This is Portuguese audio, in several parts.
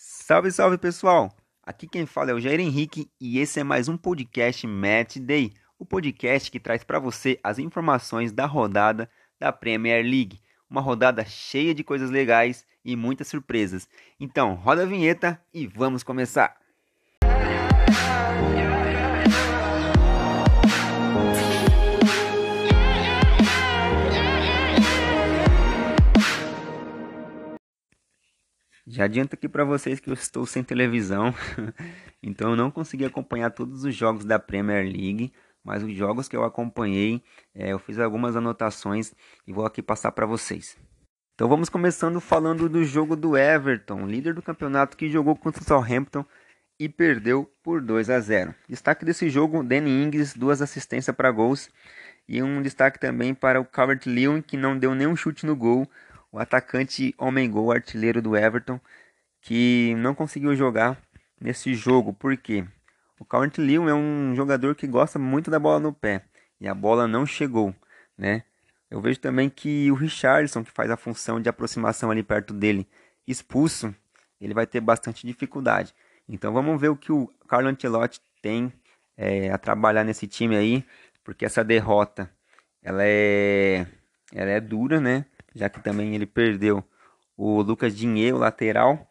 Salve, salve pessoal! Aqui quem fala é o Jair Henrique e esse é mais um podcast Match Day, o podcast que traz para você as informações da rodada da Premier League. Uma rodada cheia de coisas legais e muitas surpresas. Então, roda a vinheta e vamos começar! Já adianto aqui para vocês que eu estou sem televisão, então eu não consegui acompanhar todos os jogos da Premier League, mas os jogos que eu acompanhei, é, eu fiz algumas anotações e vou aqui passar para vocês. Então vamos começando falando do jogo do Everton, líder do campeonato que jogou contra o Southampton e perdeu por 2 a 0. Destaque desse jogo, Danny Ings, duas assistências para gols e um destaque também para o Calvert Lewin que não deu nenhum chute no gol, o atacante homem-gol, artilheiro do Everton, que não conseguiu jogar nesse jogo. Por quê? O Calvert Lewin é um jogador que gosta muito da bola no pé e a bola não chegou, né? Eu vejo também que o Richardson, que faz a função de aproximação ali perto dele, expulso, ele vai ter bastante dificuldade. Então vamos ver o que o Carlo Ancelotti tem é, a trabalhar nesse time aí, porque essa derrota ela é, ela é dura, né? Já que também ele perdeu o Lucas Dinheiro, lateral,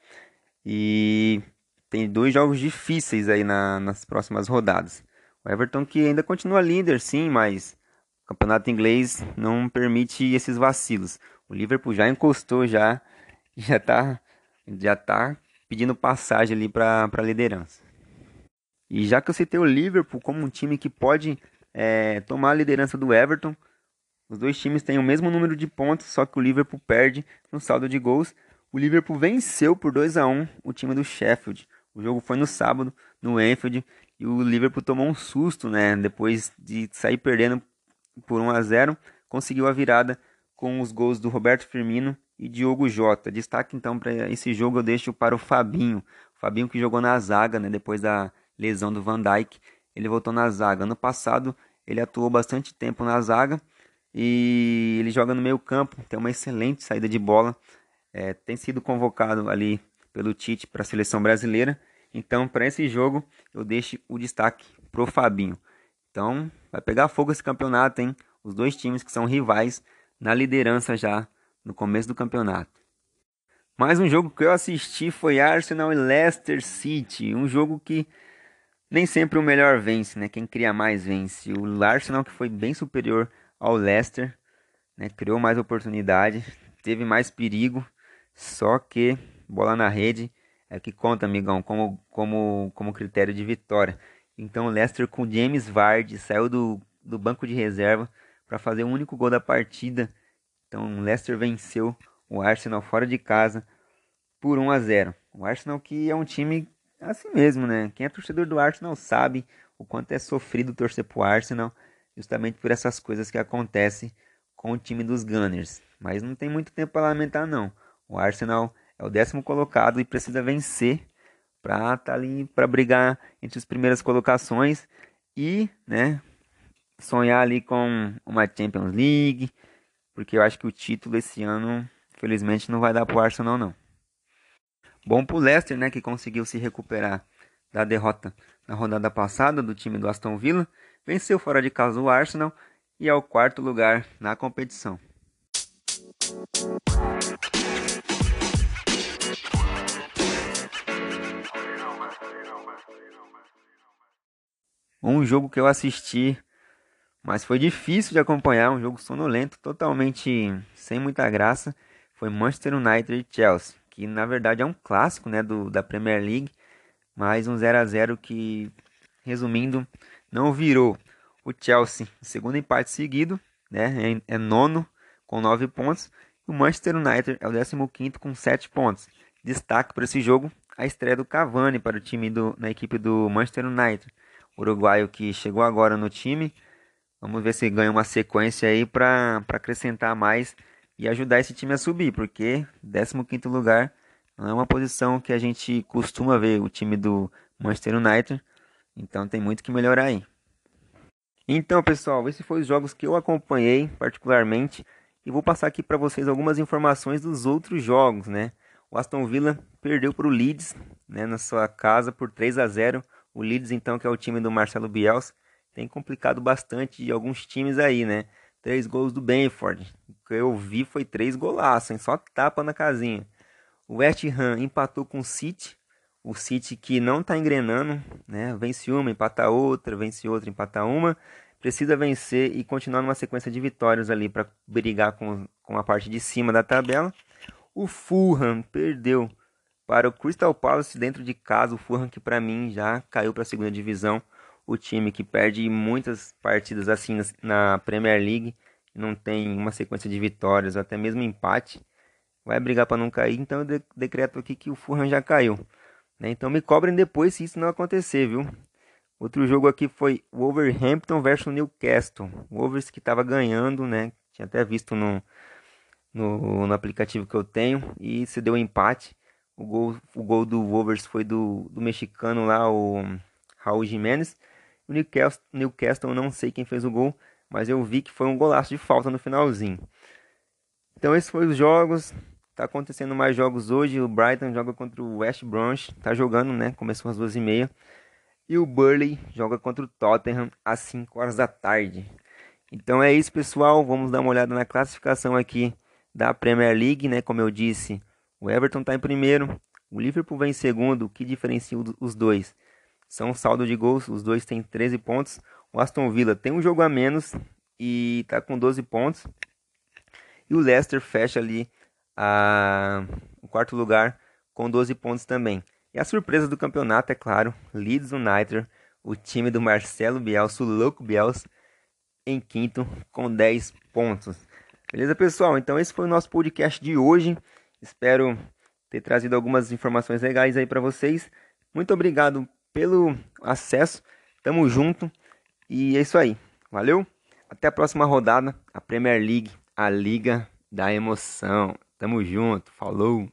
e tem dois jogos difíceis aí na, nas próximas rodadas. O Everton que ainda continua líder, sim, mas o campeonato inglês não permite esses vacilos. O Liverpool já encostou, já já tá, já tá pedindo passagem ali para a liderança. E já que eu citei o Liverpool como um time que pode é, tomar a liderança do Everton, os dois times têm o mesmo número de pontos, só que o Liverpool perde no saldo de gols. O Liverpool venceu por 2 a 1 o time do Sheffield. O jogo foi no sábado, no Anfield, e o Liverpool tomou um susto, né? Depois de sair perdendo por 1 a 0, conseguiu a virada com os gols do Roberto Firmino e Diogo Jota. Destaque então para esse jogo eu deixo para o Fabinho. O Fabinho que jogou na zaga, né, depois da lesão do Van Dijk, ele voltou na zaga. Ano passado ele atuou bastante tempo na zaga e ele joga no meio campo, tem uma excelente saída de bola, é, tem sido convocado ali pelo Tite para a seleção brasileira. Então, para esse jogo, eu deixo o destaque pro Fabinho. Então, vai pegar fogo esse campeonato, hein? Os dois times que são rivais na liderança já no começo do campeonato. Mais um jogo que eu assisti foi Arsenal e Leicester City, um jogo que nem sempre o melhor vence, né? Quem cria mais vence. O Arsenal que foi bem superior ao Leicester, né? Criou mais oportunidade, teve mais perigo, só que bola na rede é que conta, amigão, como, como, como critério de vitória. Então o Leicester com James Vardy saiu do, do banco de reserva para fazer o único gol da partida. Então o Leicester venceu o Arsenal fora de casa por 1 a 0. O Arsenal que é um time assim mesmo, né? Quem é torcedor do Arsenal sabe o quanto é sofrido torcer pro Arsenal justamente por essas coisas que acontecem com o time dos Gunners. Mas não tem muito tempo para lamentar não. O Arsenal é o décimo colocado e precisa vencer para estar tá ali para brigar entre as primeiras colocações e, né, sonhar ali com uma Champions League, porque eu acho que o título esse ano, felizmente, não vai dar para o Arsenal não. Bom para o Leicester, né, que conseguiu se recuperar da derrota na rodada passada do time do Aston Villa venceu fora de casa o Arsenal e é o quarto lugar na competição. Um jogo que eu assisti, mas foi difícil de acompanhar, um jogo sonolento, totalmente sem muita graça, foi Manchester United e Chelsea, que na verdade é um clássico né, do, da Premier League, mas um 0 a 0 que, resumindo, não virou. O Chelsea, segundo empate seguido, né, é, é nono com nove pontos. O Manchester United é o 15 com sete pontos. Destaque para esse jogo a estreia do Cavani para o time do, na equipe do Manchester United. O uruguaio que chegou agora no time. Vamos ver se ganha uma sequência aí para acrescentar mais e ajudar esse time a subir, porque 15 lugar não é uma posição que a gente costuma ver o time do Manchester United. Então tem muito que melhorar aí. Então, pessoal, esses foram os jogos que eu acompanhei particularmente e vou passar aqui para vocês algumas informações dos outros jogos, né? O Aston Villa perdeu para o Leeds né, na sua casa por 3 a 0. O Leeds, então, que é o time do Marcelo Bielsa, tem complicado bastante alguns times aí, né? Três gols do Benford. O que eu vi foi três golaços, hein? Só tapa na casinha. O West Ham empatou com o City. O City que não está engrenando, né? Vence uma, empata outra, vence outra, empata uma. Precisa vencer e continuar numa sequência de vitórias ali para brigar com, com a parte de cima da tabela. O Fulham perdeu para o Crystal Palace dentro de casa. O Fulham que para mim já caiu para a segunda divisão. O time que perde muitas partidas assim na Premier League, não tem uma sequência de vitórias, até mesmo empate, vai brigar para não cair. Então eu decreto aqui que o Fulham já caiu. Né? Então me cobrem depois se isso não acontecer, viu? Outro jogo aqui foi Wolverhampton versus Newcastle. O Wolves que estava ganhando, né? Tinha até visto no, no, no aplicativo que eu tenho e se deu um empate. O gol, o gol do Wolves foi do, do mexicano lá, o Raul Jimenez. O Newcastle, Newcastle, não sei quem fez o gol, mas eu vi que foi um golaço de falta no finalzinho. Então esses foram os jogos. Tá acontecendo mais jogos hoje. O Brighton joga contra o West Brom. Tá jogando, né? Começou às duas e meia. E o Burley joga contra o Tottenham às 5 horas da tarde. Então é isso, pessoal. Vamos dar uma olhada na classificação aqui da Premier League, né? Como eu disse, o Everton está em primeiro, o Liverpool vem em segundo. O que diferencia os dois? São saldo de gols, os dois têm 13 pontos. O Aston Villa tem um jogo a menos e está com 12 pontos. E o Leicester fecha ali a... o quarto lugar com 12 pontos também. E a surpresa do campeonato, é claro, Leeds United, o time do Marcelo Bielsa, o louco Bielsa, em quinto com 10 pontos. Beleza, pessoal? Então esse foi o nosso podcast de hoje. Espero ter trazido algumas informações legais aí para vocês. Muito obrigado pelo acesso. Tamo junto. E é isso aí. Valeu? Até a próxima rodada, a Premier League, a Liga da Emoção. Tamo junto. Falou.